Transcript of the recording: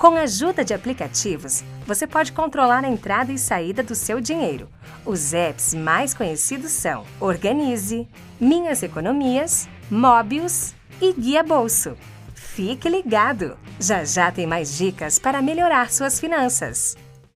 Com a ajuda de aplicativos, você pode controlar a entrada e saída do seu dinheiro. Os apps mais conhecidos são Organize, Minhas Economias, Mobius e Guia Bolso. Fique ligado! Já já tem mais dicas para melhorar suas finanças.